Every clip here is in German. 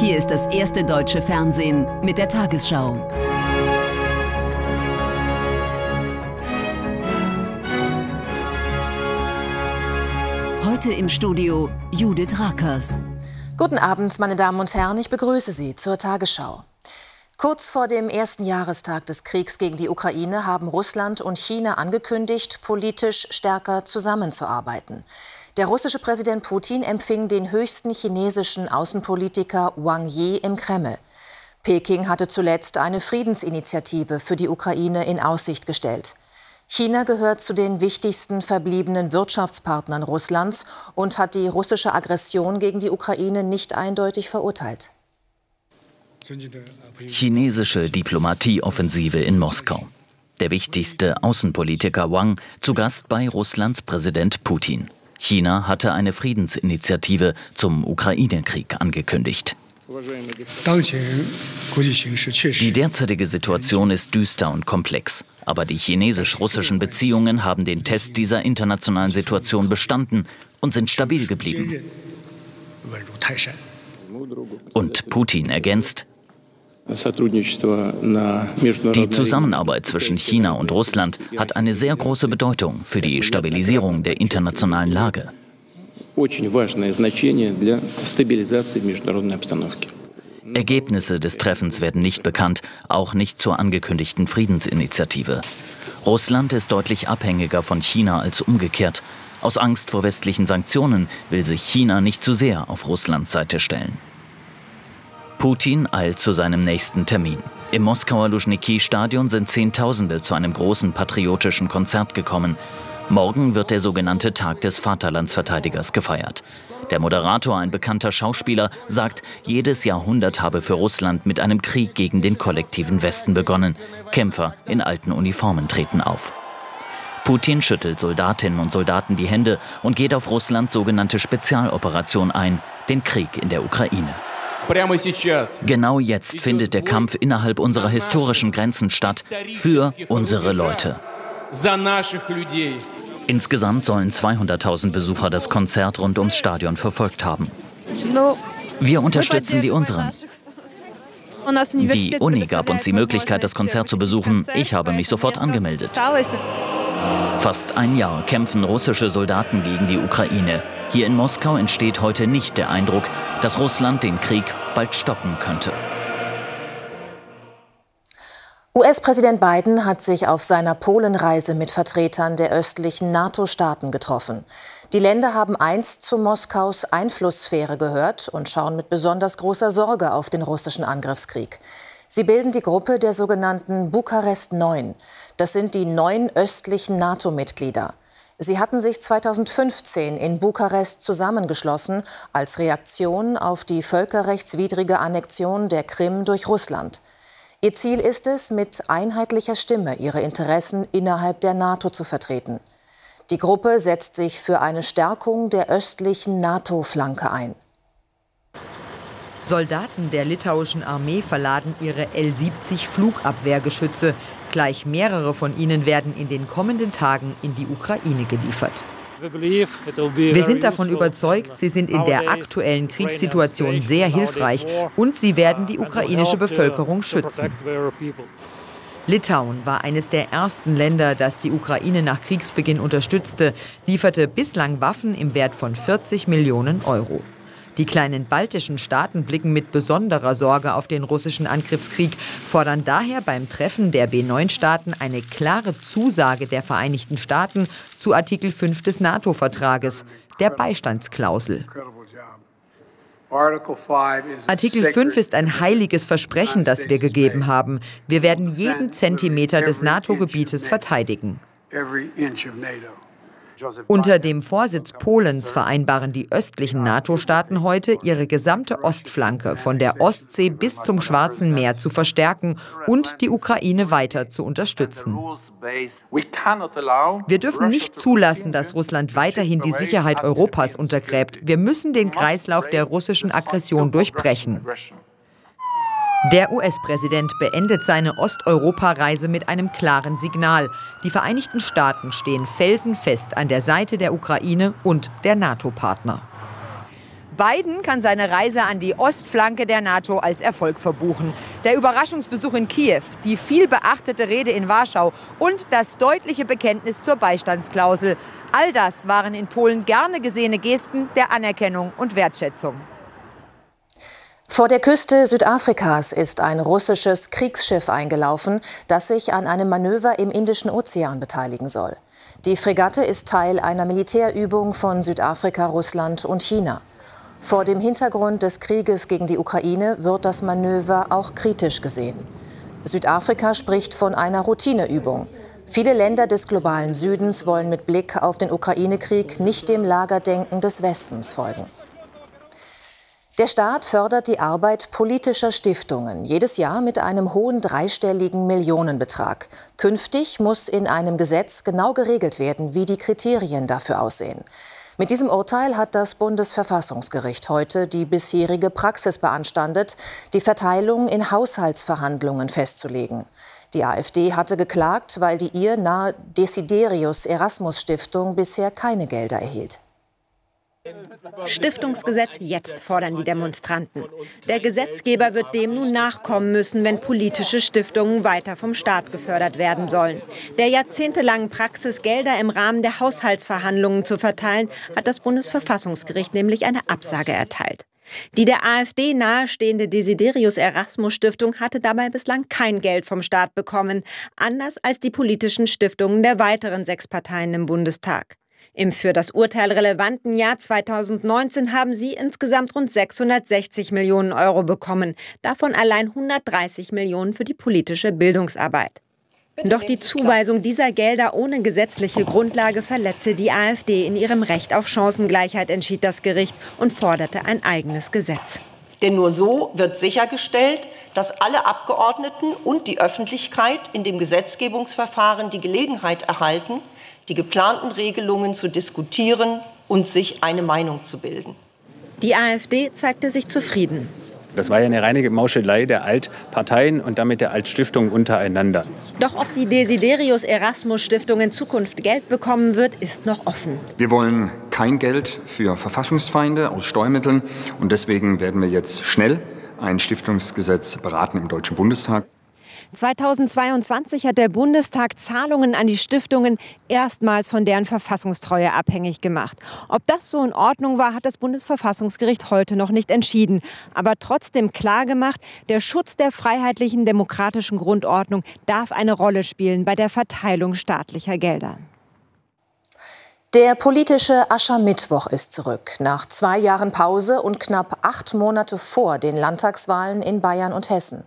Hier ist das erste deutsche Fernsehen mit der Tagesschau. Heute im Studio Judith Rakers. Guten Abend, meine Damen und Herren, ich begrüße Sie zur Tagesschau. Kurz vor dem ersten Jahrestag des Kriegs gegen die Ukraine haben Russland und China angekündigt, politisch stärker zusammenzuarbeiten. Der russische Präsident Putin empfing den höchsten chinesischen Außenpolitiker Wang Yi im Kreml. Peking hatte zuletzt eine Friedensinitiative für die Ukraine in Aussicht gestellt. China gehört zu den wichtigsten verbliebenen Wirtschaftspartnern Russlands und hat die russische Aggression gegen die Ukraine nicht eindeutig verurteilt. Chinesische Diplomatieoffensive in Moskau. Der wichtigste Außenpolitiker Wang zu Gast bei Russlands Präsident Putin. China hatte eine Friedensinitiative zum Ukraine-Krieg angekündigt. Die derzeitige Situation ist düster und komplex. Aber die chinesisch-russischen Beziehungen haben den Test dieser internationalen Situation bestanden und sind stabil geblieben. Und Putin ergänzt, die Zusammenarbeit zwischen China und Russland hat eine sehr große Bedeutung für die Stabilisierung der internationalen Lage. Ergebnisse des Treffens werden nicht bekannt, auch nicht zur angekündigten Friedensinitiative. Russland ist deutlich abhängiger von China als umgekehrt. Aus Angst vor westlichen Sanktionen will sich China nicht zu sehr auf Russlands Seite stellen. Putin eilt zu seinem nächsten Termin. Im Moskauer Luschniki-Stadion sind Zehntausende zu einem großen patriotischen Konzert gekommen. Morgen wird der sogenannte Tag des Vaterlandsverteidigers gefeiert. Der Moderator, ein bekannter Schauspieler, sagt, jedes Jahrhundert habe für Russland mit einem Krieg gegen den kollektiven Westen begonnen. Kämpfer in alten Uniformen treten auf. Putin schüttelt Soldatinnen und Soldaten die Hände und geht auf Russlands sogenannte Spezialoperation ein, den Krieg in der Ukraine. Genau jetzt findet der Kampf innerhalb unserer historischen Grenzen statt für unsere Leute. Insgesamt sollen 200.000 Besucher das Konzert rund ums Stadion verfolgt haben. Wir unterstützen die unseren. Die Uni gab uns die Möglichkeit, das Konzert zu besuchen. Ich habe mich sofort angemeldet. Fast ein Jahr kämpfen russische Soldaten gegen die Ukraine. Hier in Moskau entsteht heute nicht der Eindruck, dass Russland den Krieg bald stoppen könnte. US-Präsident Biden hat sich auf seiner Polenreise mit Vertretern der östlichen NATO-Staaten getroffen. Die Länder haben einst zu Moskaus Einflusssphäre gehört und schauen mit besonders großer Sorge auf den russischen Angriffskrieg. Sie bilden die Gruppe der sogenannten Bukarest 9. Das sind die neun östlichen NATO-Mitglieder. Sie hatten sich 2015 in Bukarest zusammengeschlossen als Reaktion auf die völkerrechtswidrige Annexion der Krim durch Russland. Ihr Ziel ist es, mit einheitlicher Stimme ihre Interessen innerhalb der NATO zu vertreten. Die Gruppe setzt sich für eine Stärkung der östlichen NATO-Flanke ein. Soldaten der litauischen Armee verladen ihre L-70 Flugabwehrgeschütze. Gleich mehrere von ihnen werden in den kommenden Tagen in die Ukraine geliefert. Wir sind davon überzeugt, sie sind in der aktuellen Kriegssituation sehr hilfreich und sie werden die ukrainische Bevölkerung schützen. Litauen war eines der ersten Länder, das die Ukraine nach Kriegsbeginn unterstützte, lieferte bislang Waffen im Wert von 40 Millionen Euro. Die kleinen baltischen Staaten blicken mit besonderer Sorge auf den russischen Angriffskrieg, fordern daher beim Treffen der B9-Staaten eine klare Zusage der Vereinigten Staaten zu Artikel 5 des NATO-Vertrages, der Beistandsklausel. Artikel 5 ist ein heiliges Versprechen, das wir gegeben haben. Wir werden jeden Zentimeter des NATO-Gebietes verteidigen. Unter dem Vorsitz Polens vereinbaren die östlichen NATO-Staaten heute, ihre gesamte Ostflanke von der Ostsee bis zum Schwarzen Meer zu verstärken und die Ukraine weiter zu unterstützen. Wir dürfen nicht zulassen, dass Russland weiterhin die Sicherheit Europas untergräbt. Wir müssen den Kreislauf der russischen Aggression durchbrechen. Der US-Präsident beendet seine Osteuropa-Reise mit einem klaren Signal. Die Vereinigten Staaten stehen felsenfest an der Seite der Ukraine und der NATO-Partner. Biden kann seine Reise an die Ostflanke der NATO als Erfolg verbuchen. Der Überraschungsbesuch in Kiew, die viel beachtete Rede in Warschau und das deutliche Bekenntnis zur Beistandsklausel. All das waren in Polen gerne gesehene Gesten der Anerkennung und Wertschätzung. Vor der Küste Südafrikas ist ein russisches Kriegsschiff eingelaufen, das sich an einem Manöver im Indischen Ozean beteiligen soll. Die Fregatte ist Teil einer Militärübung von Südafrika, Russland und China. Vor dem Hintergrund des Krieges gegen die Ukraine wird das Manöver auch kritisch gesehen. Südafrika spricht von einer Routineübung. Viele Länder des globalen Südens wollen mit Blick auf den Ukraine-Krieg nicht dem Lagerdenken des Westens folgen. Der Staat fördert die Arbeit politischer Stiftungen jedes Jahr mit einem hohen dreistelligen Millionenbetrag. Künftig muss in einem Gesetz genau geregelt werden, wie die Kriterien dafür aussehen. Mit diesem Urteil hat das Bundesverfassungsgericht heute die bisherige Praxis beanstandet, die Verteilung in Haushaltsverhandlungen festzulegen. Die AfD hatte geklagt, weil die ihr nahe Desiderius Erasmus Stiftung bisher keine Gelder erhielt. Stiftungsgesetz jetzt fordern die Demonstranten. Der Gesetzgeber wird dem nun nachkommen müssen, wenn politische Stiftungen weiter vom Staat gefördert werden sollen. Der jahrzehntelangen Praxis, Gelder im Rahmen der Haushaltsverhandlungen zu verteilen, hat das Bundesverfassungsgericht nämlich eine Absage erteilt. Die der AfD nahestehende Desiderius Erasmus Stiftung hatte dabei bislang kein Geld vom Staat bekommen, anders als die politischen Stiftungen der weiteren sechs Parteien im Bundestag. Im für das Urteil relevanten Jahr 2019 haben sie insgesamt rund 660 Millionen Euro bekommen, davon allein 130 Millionen für die politische Bildungsarbeit. Doch die Zuweisung dieser Gelder ohne gesetzliche Grundlage verletze die AfD in ihrem Recht auf Chancengleichheit, entschied das Gericht und forderte ein eigenes Gesetz. Denn nur so wird sichergestellt, dass alle Abgeordneten und die Öffentlichkeit in dem Gesetzgebungsverfahren die Gelegenheit erhalten, die geplanten Regelungen zu diskutieren und sich eine Meinung zu bilden. Die AfD zeigte sich zufrieden. Das war ja eine reine Mauschelei der Altparteien und damit der Altstiftungen untereinander. Doch ob die Desiderius Erasmus Stiftung in Zukunft Geld bekommen wird, ist noch offen. Wir wollen kein Geld für Verfassungsfeinde aus Steuermitteln und deswegen werden wir jetzt schnell ein Stiftungsgesetz beraten im Deutschen Bundestag. 2022 hat der Bundestag Zahlungen an die Stiftungen erstmals von deren Verfassungstreue abhängig gemacht. Ob das so in Ordnung war, hat das Bundesverfassungsgericht heute noch nicht entschieden. Aber trotzdem klargemacht, der Schutz der freiheitlichen demokratischen Grundordnung darf eine Rolle spielen bei der Verteilung staatlicher Gelder. Der politische Aschermittwoch ist zurück. Nach zwei Jahren Pause und knapp acht Monate vor den Landtagswahlen in Bayern und Hessen.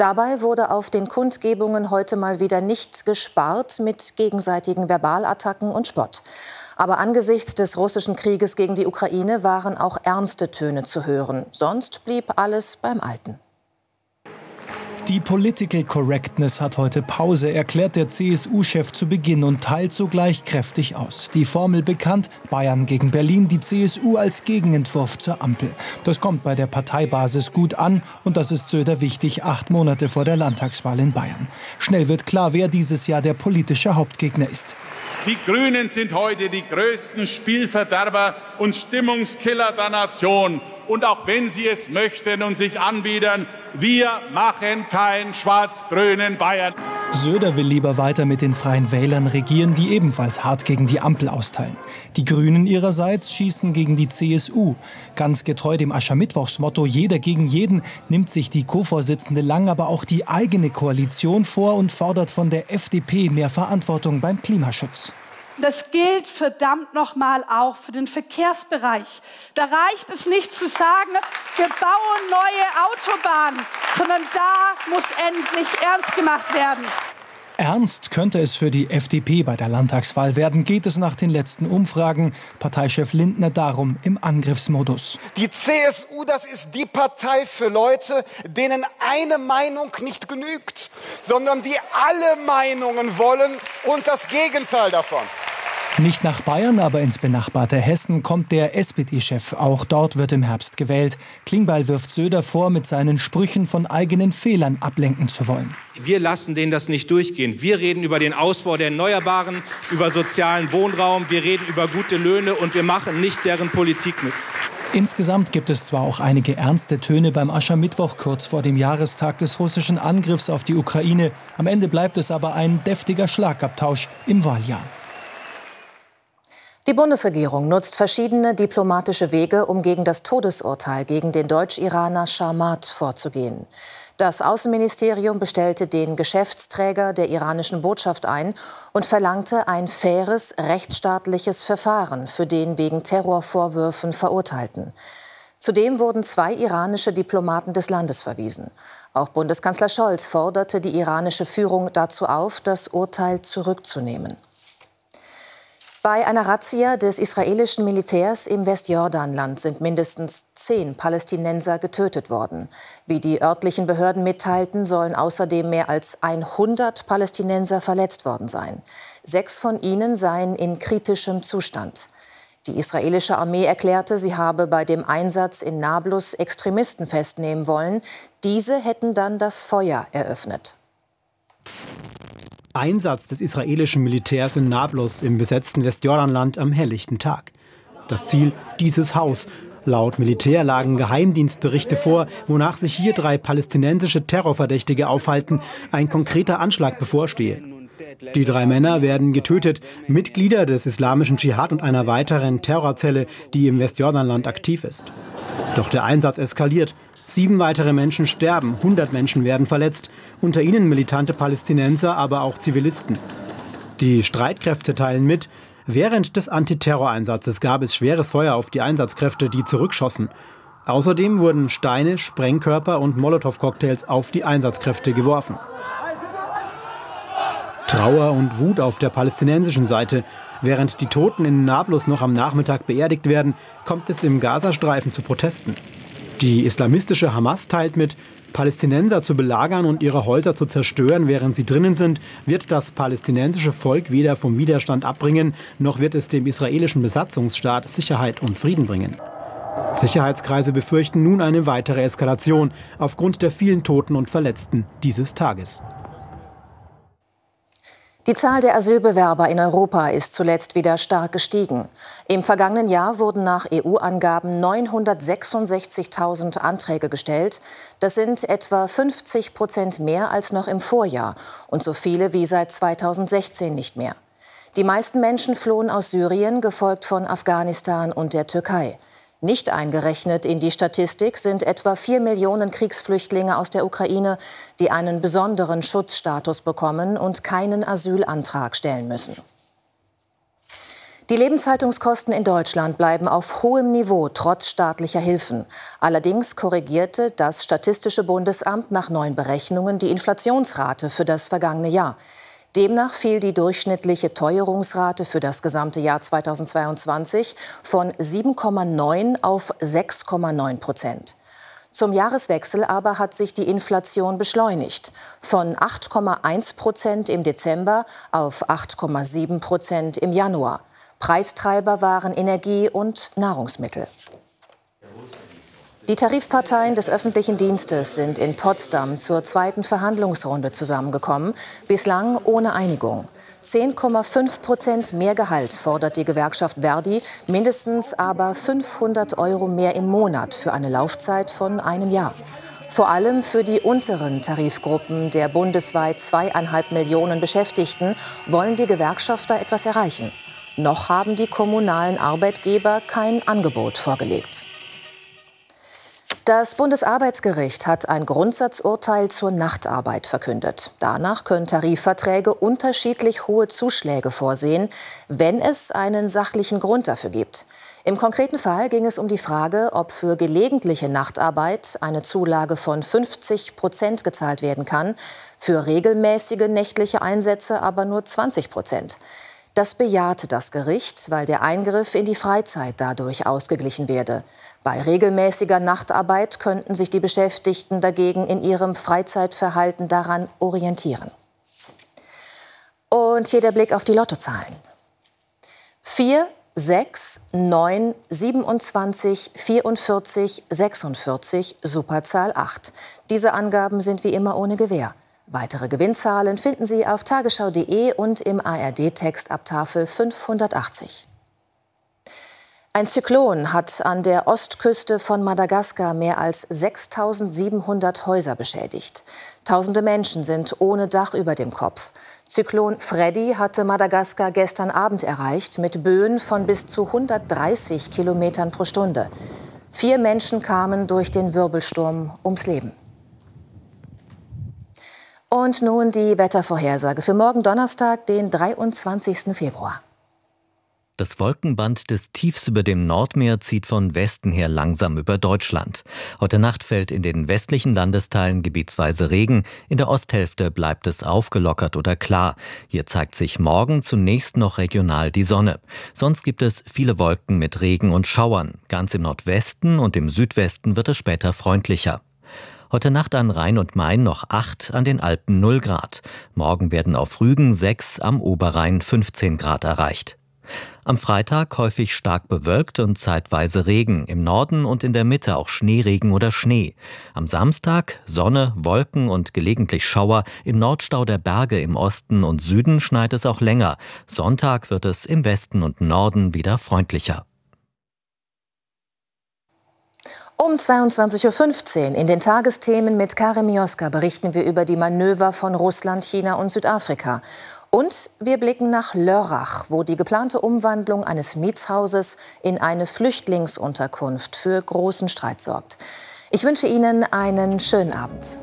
Dabei wurde auf den Kundgebungen heute mal wieder nicht gespart mit gegenseitigen Verbalattacken und Spott. Aber angesichts des russischen Krieges gegen die Ukraine waren auch ernste Töne zu hören. Sonst blieb alles beim Alten. Die Political Correctness hat heute Pause, erklärt der CSU-Chef zu Beginn und teilt sogleich kräftig aus. Die Formel bekannt, Bayern gegen Berlin, die CSU als Gegenentwurf zur Ampel. Das kommt bei der Parteibasis gut an und das ist Söder wichtig, acht Monate vor der Landtagswahl in Bayern. Schnell wird klar, wer dieses Jahr der politische Hauptgegner ist. Die Grünen sind heute die größten Spielverderber und Stimmungskiller der Nation. Und auch wenn sie es möchten und sich anbiedern, wir machen keinen schwarz-grünen Bayern. Söder will lieber weiter mit den Freien Wählern regieren, die ebenfalls hart gegen die Ampel austeilen. Die Grünen ihrerseits schießen gegen die CSU. Ganz getreu dem Aschermittwochsmotto Jeder gegen jeden nimmt sich die Co-Vorsitzende Lang aber auch die eigene Koalition vor und fordert von der FDP mehr Verantwortung beim Klimaschutz. Das gilt verdammt nochmal auch für den Verkehrsbereich. Da reicht es nicht zu sagen, wir bauen neue Autobahnen, sondern da muss endlich ernst gemacht werden. Ernst könnte es für die FDP bei der Landtagswahl werden, geht es nach den letzten Umfragen. Parteichef Lindner darum im Angriffsmodus. Die CSU, das ist die Partei für Leute, denen eine Meinung nicht genügt, sondern die alle Meinungen wollen und das Gegenteil davon. Nicht nach Bayern, aber ins benachbarte Hessen kommt der SPD-Chef. Auch dort wird im Herbst gewählt. Klingbeil wirft Söder vor, mit seinen Sprüchen von eigenen Fehlern ablenken zu wollen. Wir lassen denen das nicht durchgehen. Wir reden über den Ausbau der Erneuerbaren, über sozialen Wohnraum, wir reden über gute Löhne und wir machen nicht deren Politik mit. Insgesamt gibt es zwar auch einige ernste Töne beim Aschermittwoch kurz vor dem Jahrestag des russischen Angriffs auf die Ukraine. Am Ende bleibt es aber ein deftiger Schlagabtausch im Wahljahr. Die Bundesregierung nutzt verschiedene diplomatische Wege, um gegen das Todesurteil gegen den Deutsch-Iraner Sharmat vorzugehen. Das Außenministerium bestellte den Geschäftsträger der iranischen Botschaft ein und verlangte ein faires, rechtsstaatliches Verfahren für den wegen Terrorvorwürfen Verurteilten. Zudem wurden zwei iranische Diplomaten des Landes verwiesen. Auch Bundeskanzler Scholz forderte die iranische Führung dazu auf, das Urteil zurückzunehmen. Bei einer Razzia des israelischen Militärs im Westjordanland sind mindestens zehn Palästinenser getötet worden. Wie die örtlichen Behörden mitteilten, sollen außerdem mehr als 100 Palästinenser verletzt worden sein. Sechs von ihnen seien in kritischem Zustand. Die israelische Armee erklärte, sie habe bei dem Einsatz in Nablus Extremisten festnehmen wollen. Diese hätten dann das Feuer eröffnet. Einsatz des israelischen Militärs in Nablus im besetzten Westjordanland am helllichten Tag. Das Ziel dieses Haus. Laut Militär lagen Geheimdienstberichte vor, wonach sich hier drei palästinensische Terrorverdächtige aufhalten, ein konkreter Anschlag bevorstehe. Die drei Männer werden getötet, Mitglieder des islamischen Dschihad und einer weiteren Terrorzelle, die im Westjordanland aktiv ist. Doch der Einsatz eskaliert. Sieben weitere Menschen sterben, 100 Menschen werden verletzt, unter ihnen militante Palästinenser, aber auch Zivilisten. Die Streitkräfte teilen mit, während des Antiterroreinsatzes gab es schweres Feuer auf die Einsatzkräfte, die zurückschossen. Außerdem wurden Steine, Sprengkörper und Molotow-Cocktails auf die Einsatzkräfte geworfen. Trauer und Wut auf der palästinensischen Seite. Während die Toten in Nablus noch am Nachmittag beerdigt werden, kommt es im Gazastreifen zu Protesten. Die islamistische Hamas teilt mit, Palästinenser zu belagern und ihre Häuser zu zerstören, während sie drinnen sind, wird das palästinensische Volk weder vom Widerstand abbringen, noch wird es dem israelischen Besatzungsstaat Sicherheit und Frieden bringen. Sicherheitskreise befürchten nun eine weitere Eskalation aufgrund der vielen Toten und Verletzten dieses Tages. Die Zahl der Asylbewerber in Europa ist zuletzt wieder stark gestiegen. Im vergangenen Jahr wurden nach EU-Angaben 966.000 Anträge gestellt. Das sind etwa 50 Prozent mehr als noch im Vorjahr und so viele wie seit 2016 nicht mehr. Die meisten Menschen flohen aus Syrien, gefolgt von Afghanistan und der Türkei. Nicht eingerechnet in die Statistik sind etwa vier Millionen Kriegsflüchtlinge aus der Ukraine, die einen besonderen Schutzstatus bekommen und keinen Asylantrag stellen müssen. Die Lebenshaltungskosten in Deutschland bleiben auf hohem Niveau trotz staatlicher Hilfen. Allerdings korrigierte das Statistische Bundesamt nach neuen Berechnungen die Inflationsrate für das vergangene Jahr. Demnach fiel die durchschnittliche Teuerungsrate für das gesamte Jahr 2022 von 7,9 auf 6,9 Prozent. Zum Jahreswechsel aber hat sich die Inflation beschleunigt. Von 8,1 Prozent im Dezember auf 8,7 Prozent im Januar. Preistreiber waren Energie und Nahrungsmittel. Die Tarifparteien des öffentlichen Dienstes sind in Potsdam zur zweiten Verhandlungsrunde zusammengekommen, bislang ohne Einigung. 10,5 Prozent mehr Gehalt fordert die Gewerkschaft Verdi, mindestens aber 500 Euro mehr im Monat für eine Laufzeit von einem Jahr. Vor allem für die unteren Tarifgruppen der bundesweit zweieinhalb Millionen Beschäftigten wollen die Gewerkschafter etwas erreichen. Noch haben die kommunalen Arbeitgeber kein Angebot vorgelegt. Das Bundesarbeitsgericht hat ein Grundsatzurteil zur Nachtarbeit verkündet. Danach können Tarifverträge unterschiedlich hohe Zuschläge vorsehen, wenn es einen sachlichen Grund dafür gibt. Im konkreten Fall ging es um die Frage, ob für gelegentliche Nachtarbeit eine Zulage von 50 Prozent gezahlt werden kann, für regelmäßige nächtliche Einsätze aber nur 20 Prozent. Das bejahte das Gericht, weil der Eingriff in die Freizeit dadurch ausgeglichen werde. Bei regelmäßiger Nachtarbeit könnten sich die Beschäftigten dagegen in ihrem Freizeitverhalten daran orientieren. Und hier der Blick auf die Lottozahlen. 4, 6, 9, 27, 44, 46, Superzahl 8. Diese Angaben sind wie immer ohne Gewähr. Weitere Gewinnzahlen finden Sie auf tagesschau.de und im ARD-Text ab Tafel 580. Ein Zyklon hat an der Ostküste von Madagaskar mehr als 6700 Häuser beschädigt. Tausende Menschen sind ohne Dach über dem Kopf. Zyklon Freddy hatte Madagaskar gestern Abend erreicht mit Böen von bis zu 130 Kilometern pro Stunde. Vier Menschen kamen durch den Wirbelsturm ums Leben. Und nun die Wettervorhersage für morgen Donnerstag, den 23. Februar. Das Wolkenband des Tiefs über dem Nordmeer zieht von Westen her langsam über Deutschland. Heute Nacht fällt in den westlichen Landesteilen gebietsweise Regen, in der Osthälfte bleibt es aufgelockert oder klar. Hier zeigt sich morgen zunächst noch regional die Sonne. Sonst gibt es viele Wolken mit Regen und Schauern. Ganz im Nordwesten und im Südwesten wird es später freundlicher. Heute Nacht an Rhein und Main noch 8, an den Alpen 0 Grad. Morgen werden auf Rügen 6, am Oberrhein 15 Grad erreicht. Am Freitag häufig stark bewölkt und zeitweise Regen, im Norden und in der Mitte auch Schneeregen oder Schnee. Am Samstag Sonne, Wolken und gelegentlich Schauer, im Nordstau der Berge im Osten und Süden schneit es auch länger. Sonntag wird es im Westen und Norden wieder freundlicher. Um 22.15 Uhr in den Tagesthemen mit Karim Mioska berichten wir über die Manöver von Russland, China und Südafrika. Und wir blicken nach Lörrach, wo die geplante Umwandlung eines Mietshauses in eine Flüchtlingsunterkunft für großen Streit sorgt. Ich wünsche Ihnen einen schönen Abend.